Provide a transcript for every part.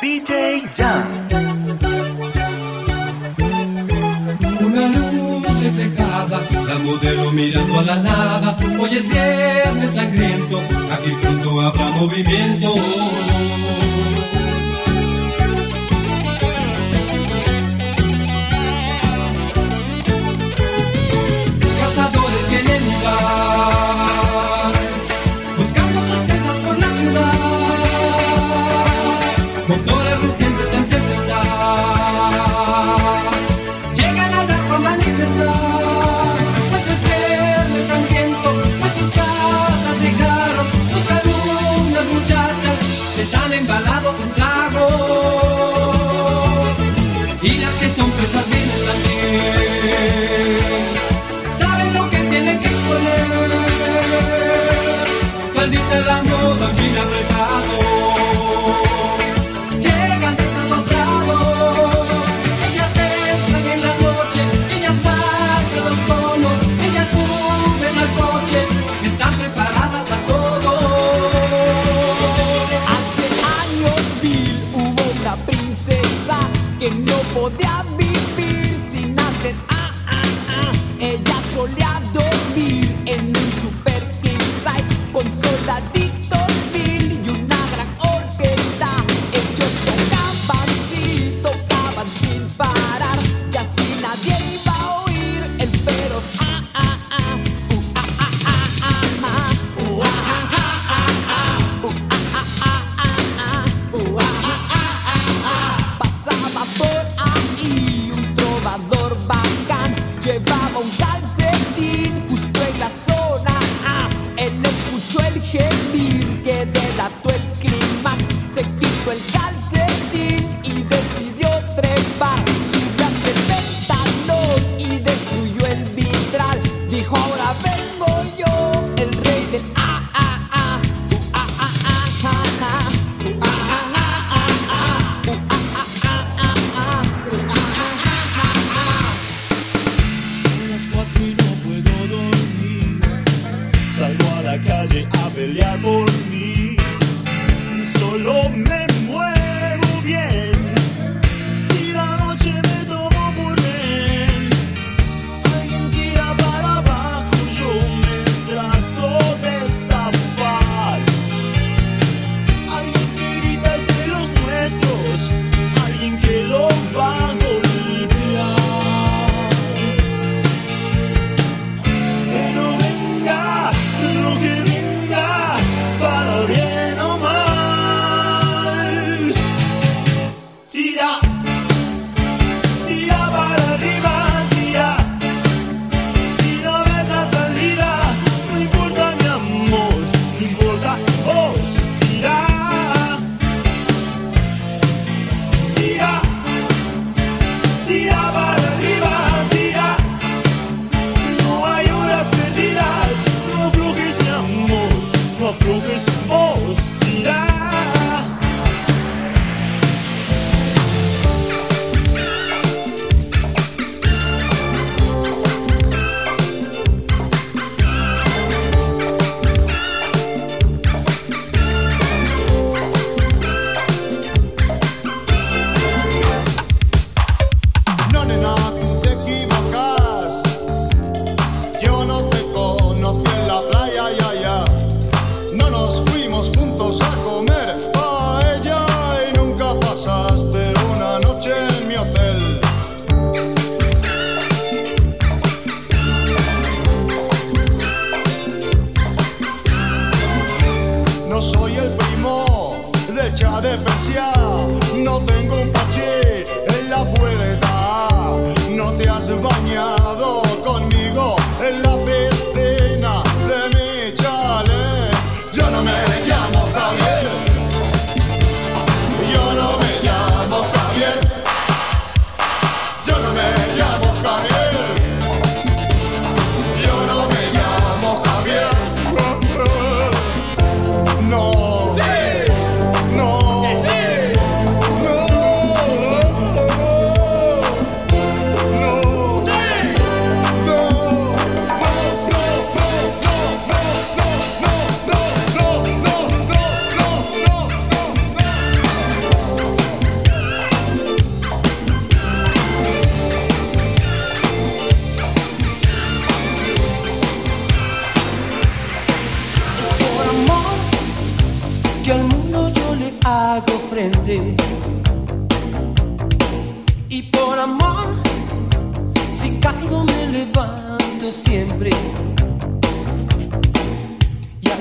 DJ Jan. Una luz reflejada, la modelo mirando a la nada. Hoy es viernes sangriento, aquí pronto habrá movimiento.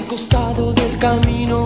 Costado del camino.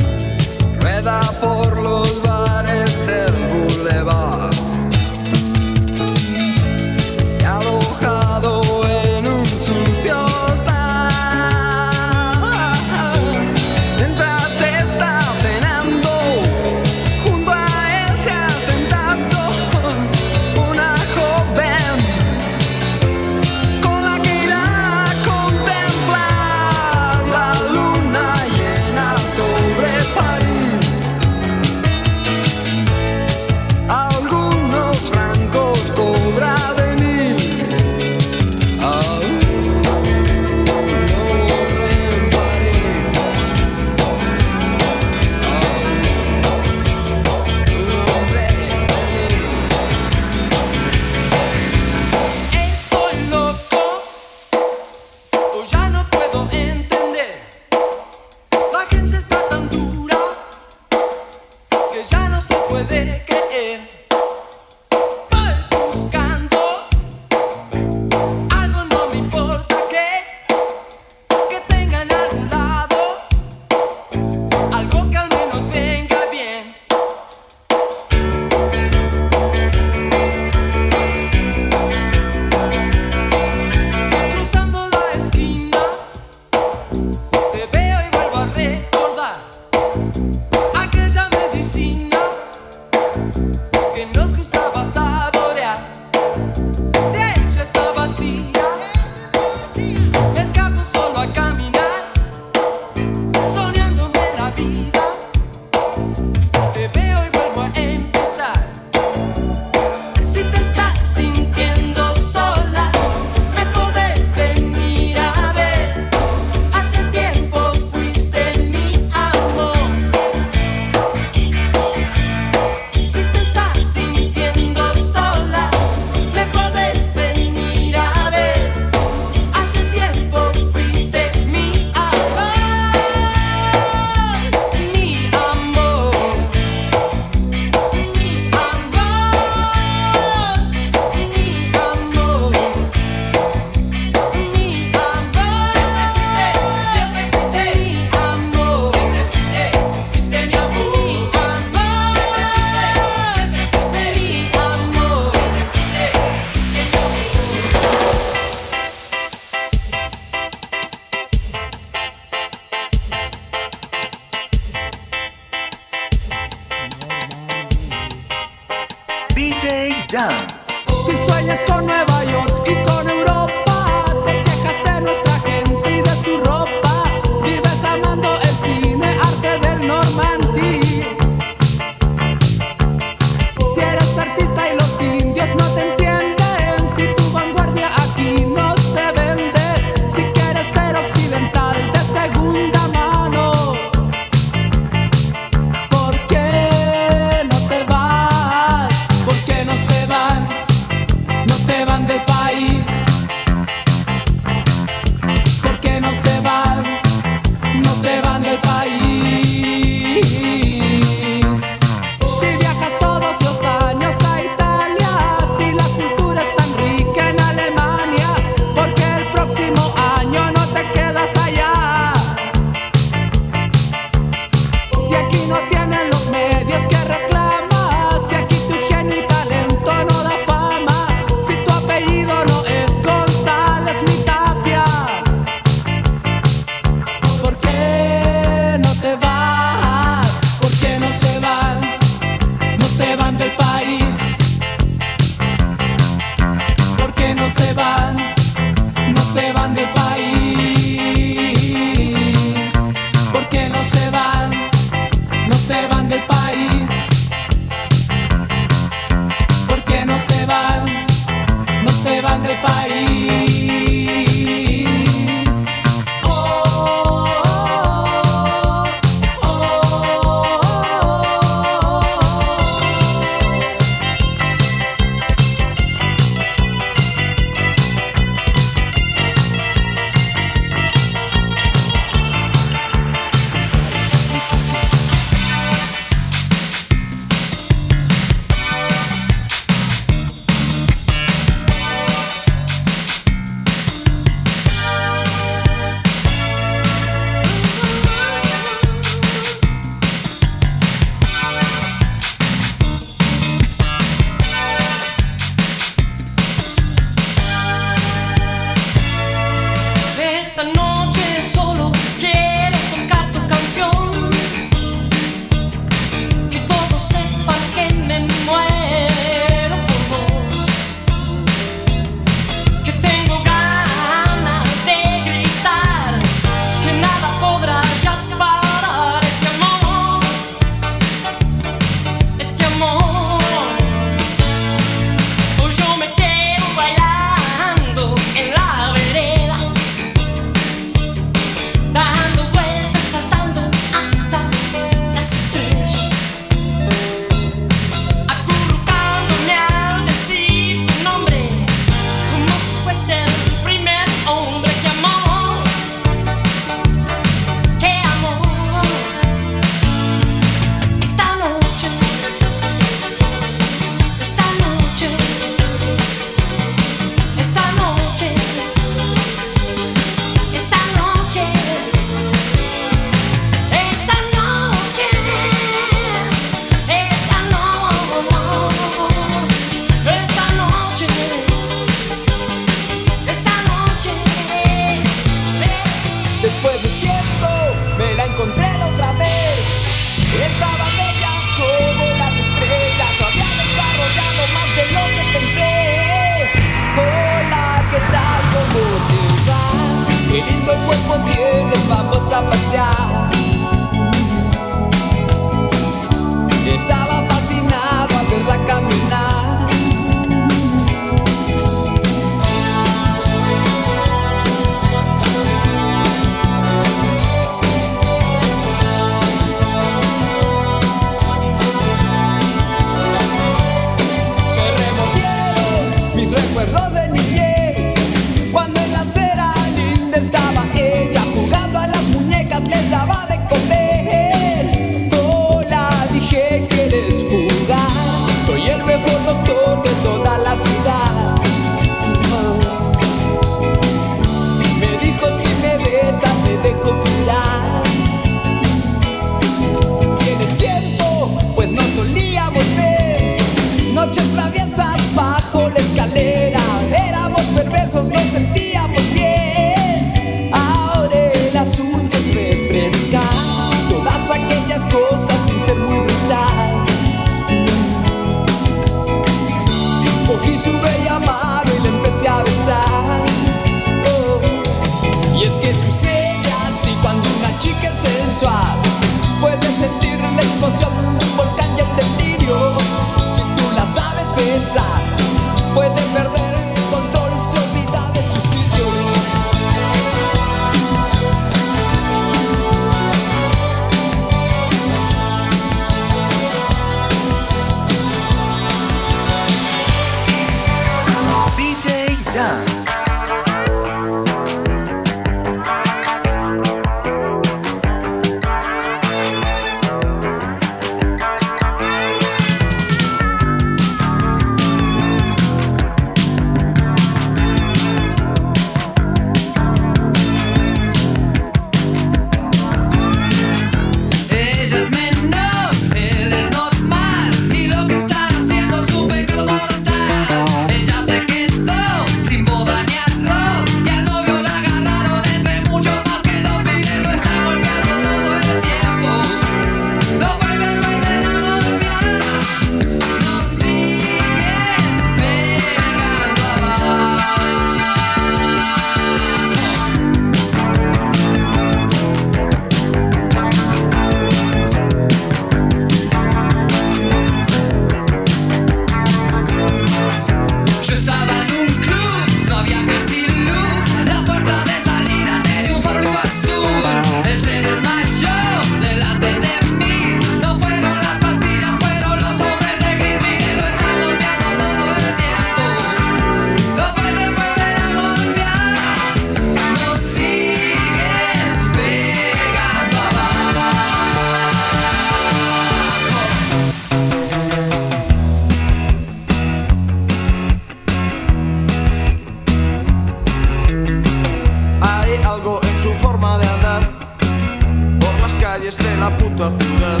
calles de la puta ciudad.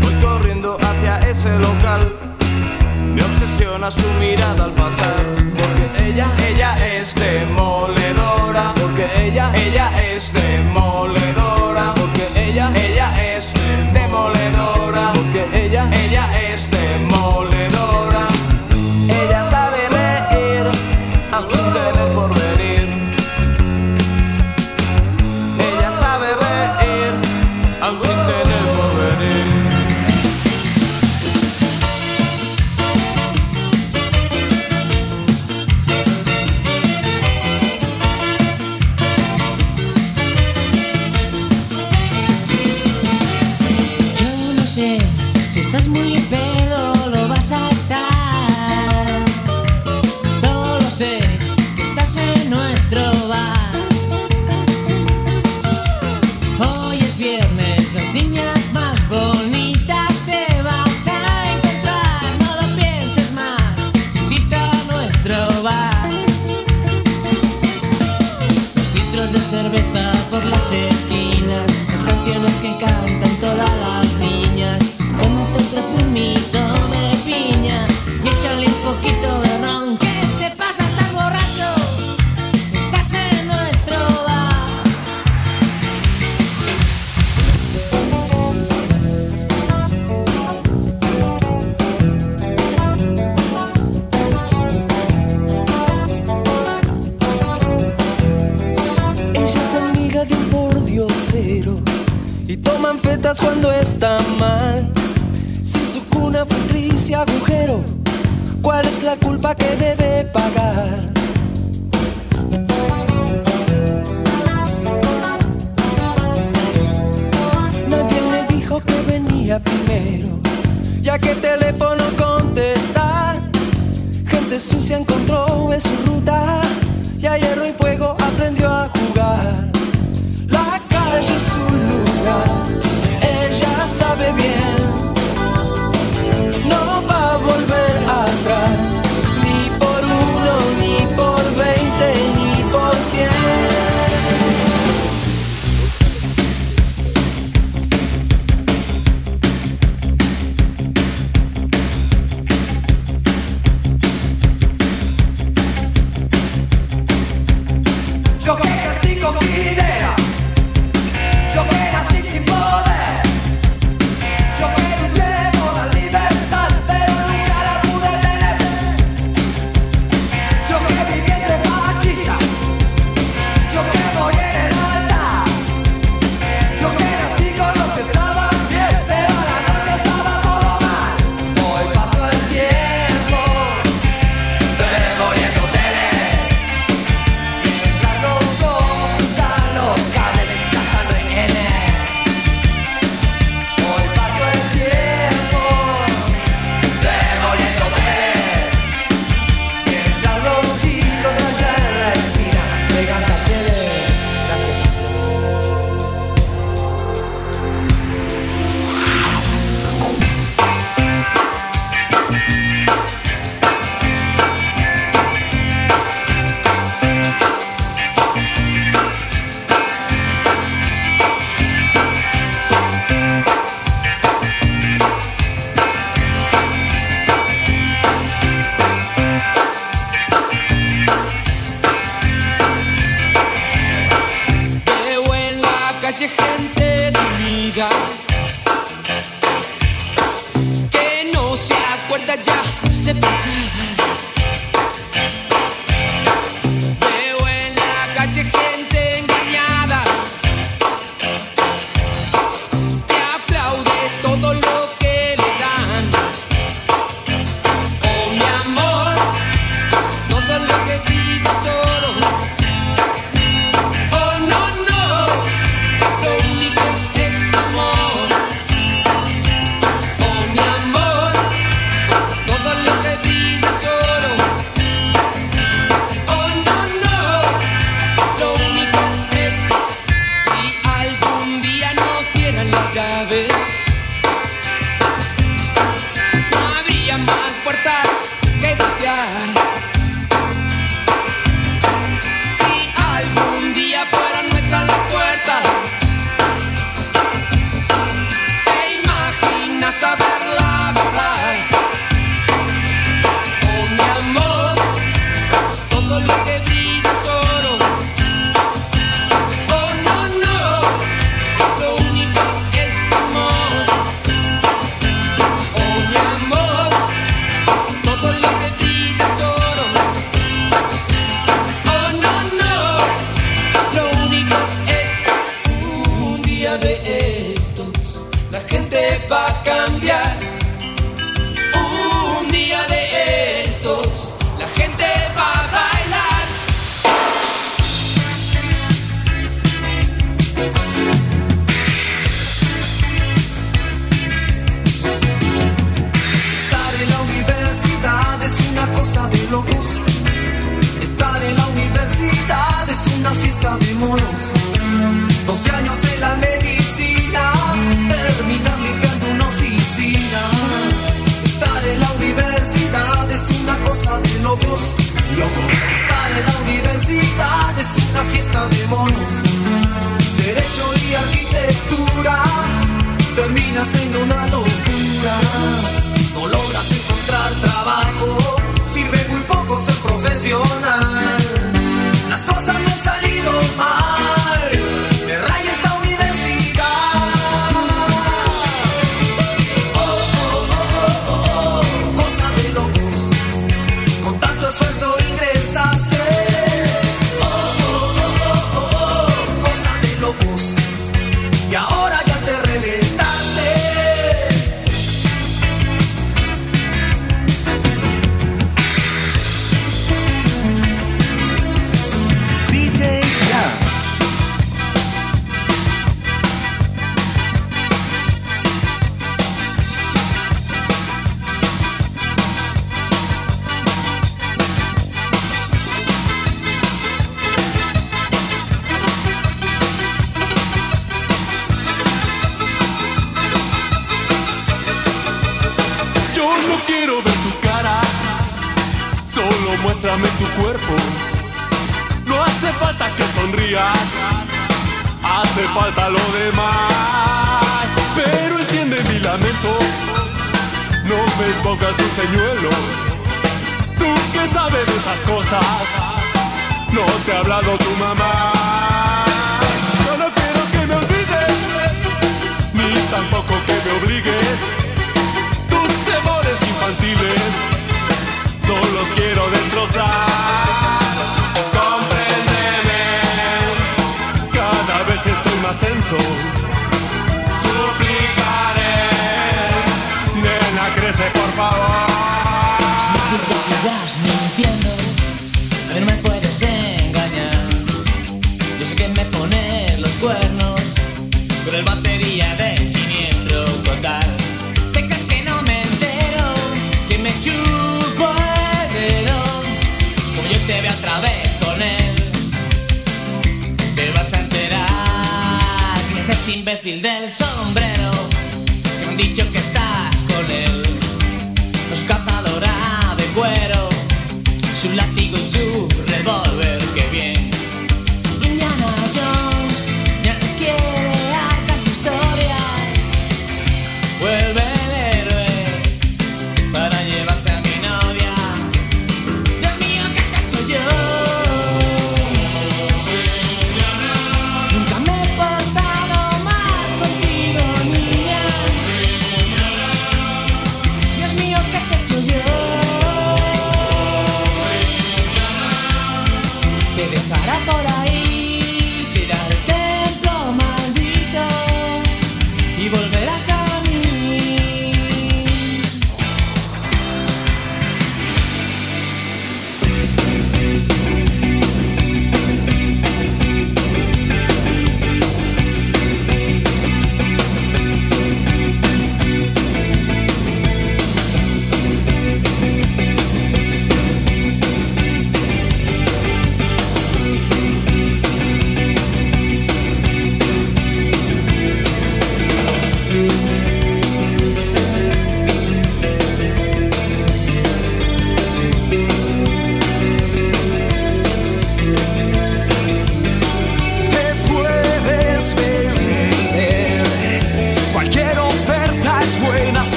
Voy corriendo hacia ese local, me obsesiona su mirada al pasar. agujero? ¿Cuál es la culpa que debe pagar? Nadie me dijo que venía primero, ya que teléfono contestar. Gente sucia encontró en su ruta, ya hierro y fue hace falta lo demás. Pero entiende mi lamento, no me pongas un señuelo. Tú que sabes de esas cosas, no te ha hablado tu mamá. Yo no quiero que me olvides, ni tampoco que me obligues. Tus temores infantiles, no los quiero destrozar. más tenso. Suplicaré, nena, crece por favor. Si tú das, no entiendo. imbécil del sombrero, que han dicho que estás con él.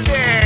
Yeah.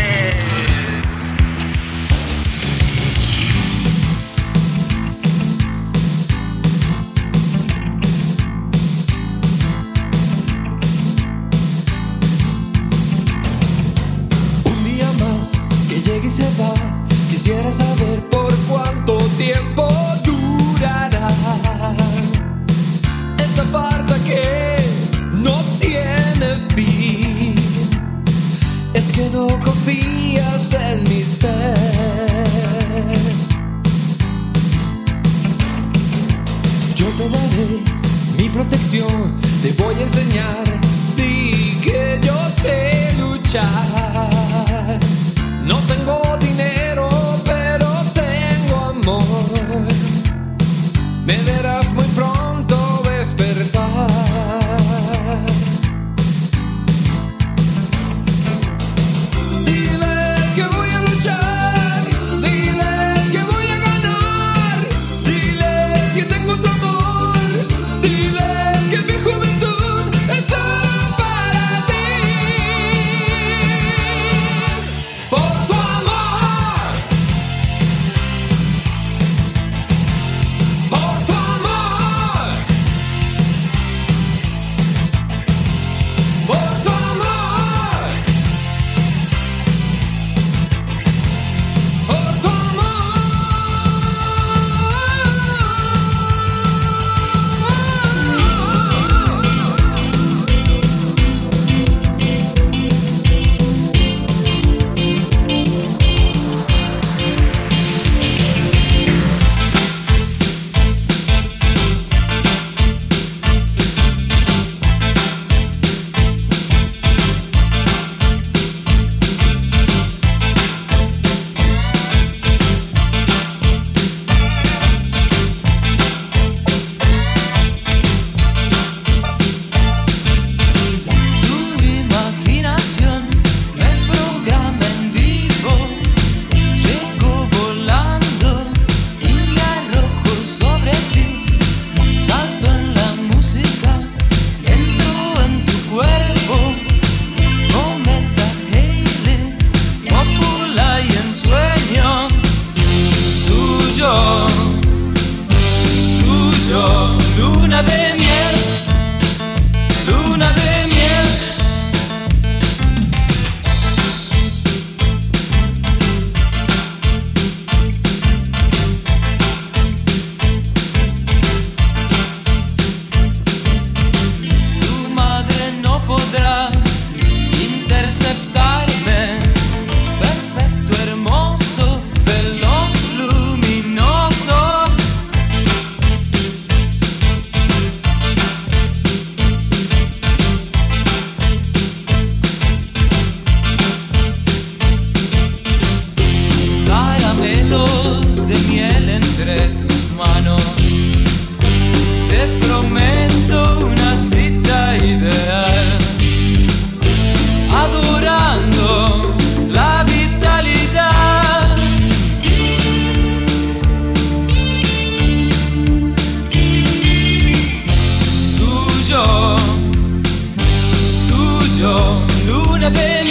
of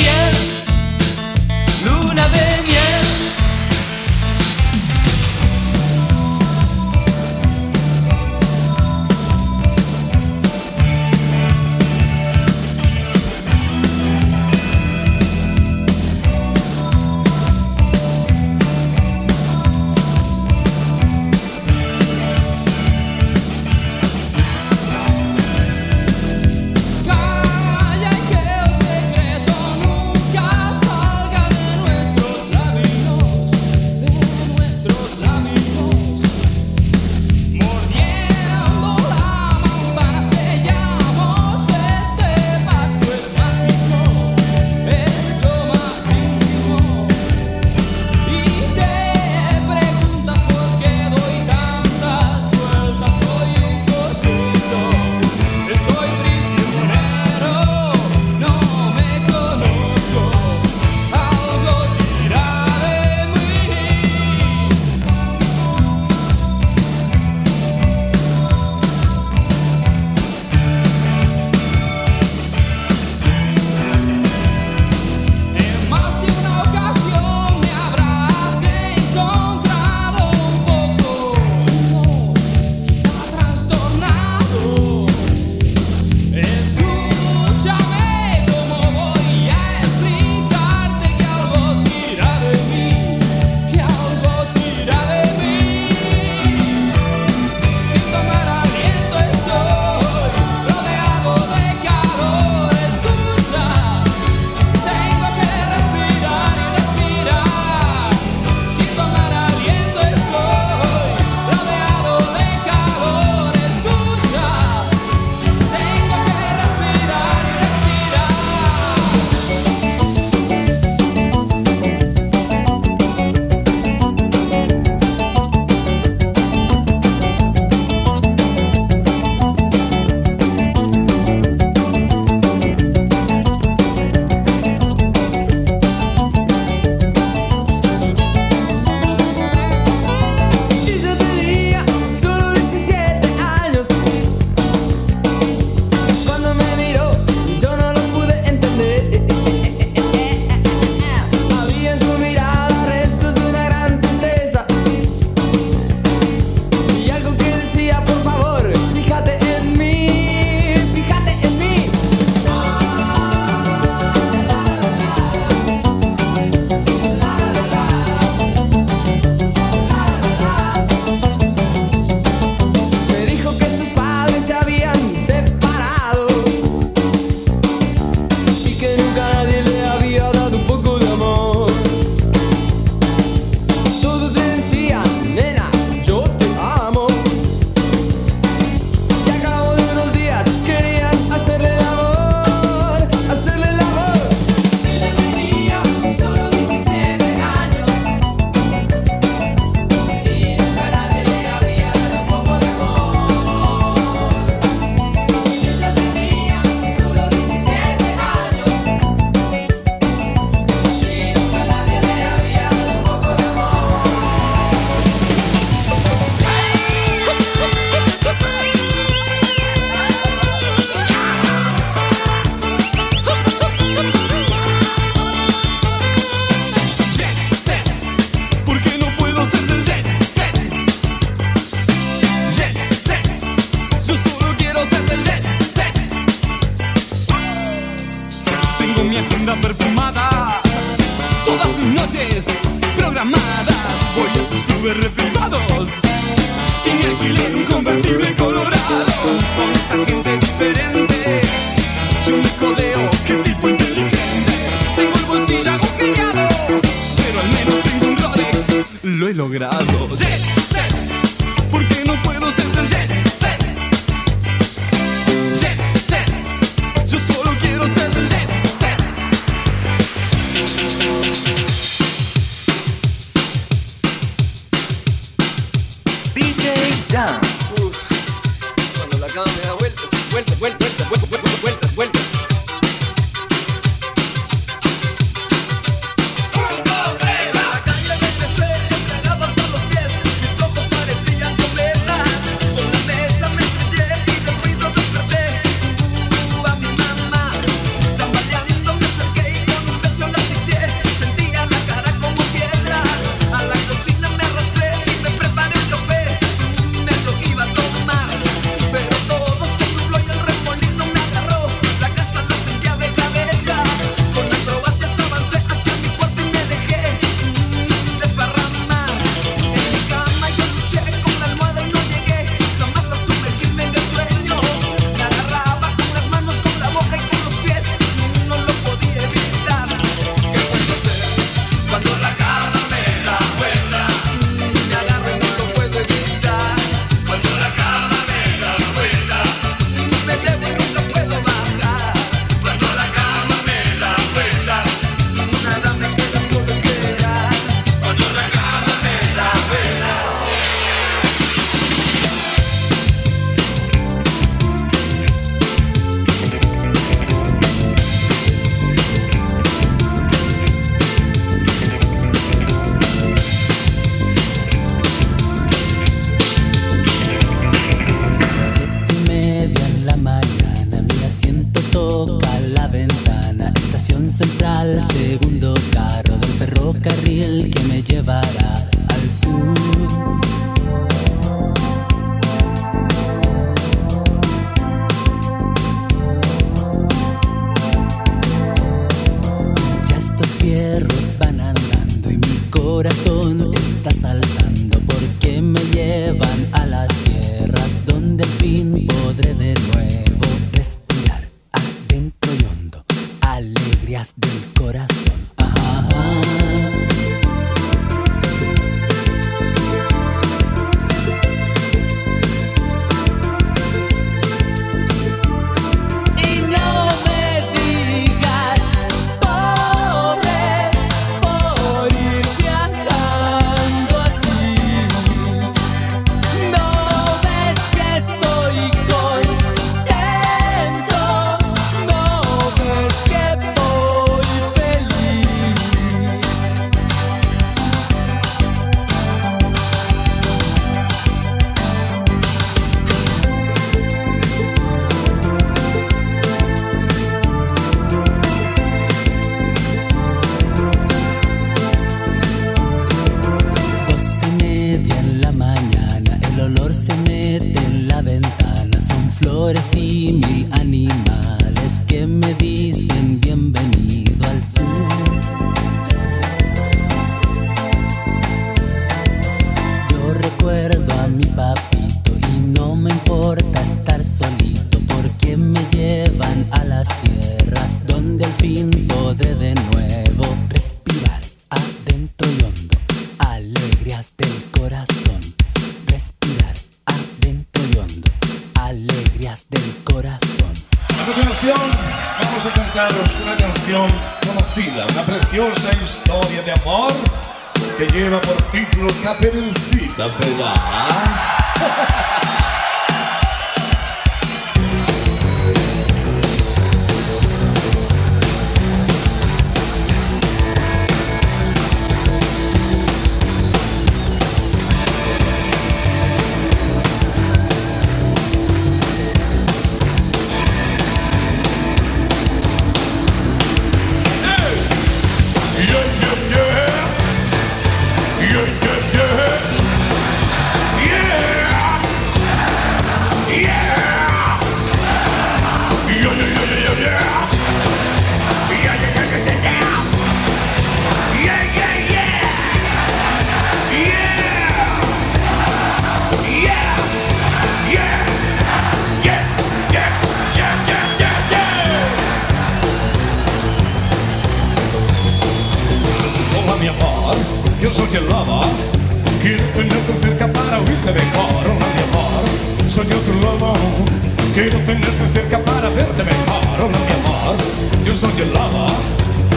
Quiero tenerte cerca para verte mejor, hola mi amor. Yo soy el lobo.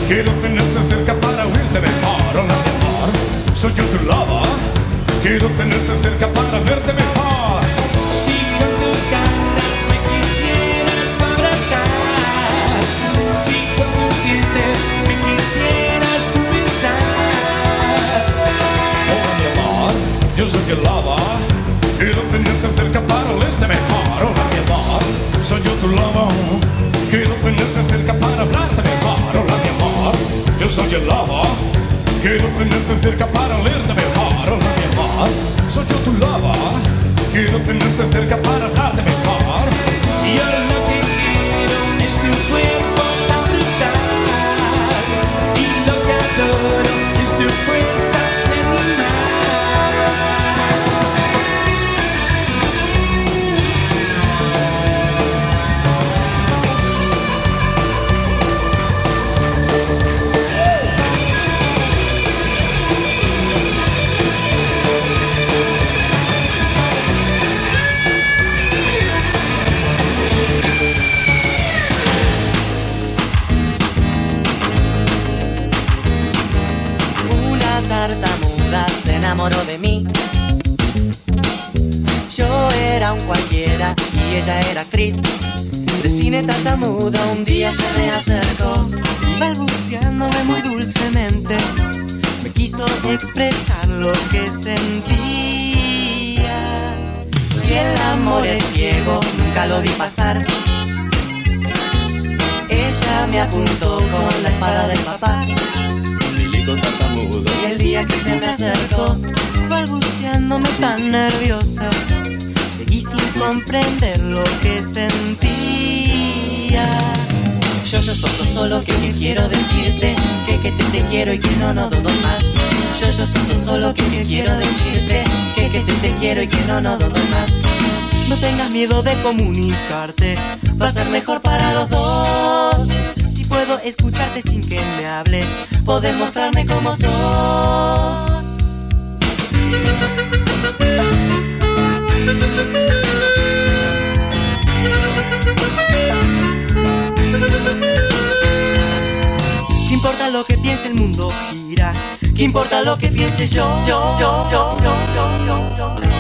Quiero tenerte cerca para oírte mejor, hola mi amor. Soy yo tu lobo. Quiero tenerte cerca para verte mejor. Si con tus garras me quisieras para abrazar, si con tus dientes me quisieras tú besar. Hola mi amor, yo soy el lobo. Quiero tenerte cerca para olerte mejor. Yo tu lobo. Quiero tenerte cerca para hablarte mejor. Hola mi amor, yo soy el lobo. Quiero tenerte cerca para olerte mejor. Hola mi amor, soy yo tu lobo. Quiero tenerte cerca para hablarte mejor. Yo lo que quiero es tu cuerpo tan brutal y lo que adoro enamoró de mí. Yo era un cualquiera y ella era actriz. De cine tartamuda un día se me acercó y balbuceándome muy dulcemente me quiso expresar lo que sentía. Si el amor es ciego, nunca lo vi pasar. Ella me apuntó con la espada del papá. Yo, yo, so, so, solo que, que quiero decirte que, que te, te quiero y que no, no dudo más. Yo, yo, so, so, solo que, que quiero decirte que, que te, te quiero y que no, no dudo más. No tengas miedo de comunicarte, va a ser mejor para los dos. Si puedo escucharte sin que me hables, podés mostrarme cómo sos. ¿Qué importa lo que piense el mundo gira? ¿Qué importa lo que piense yo? Yo, yo, yo, yo, yo, yo, yo.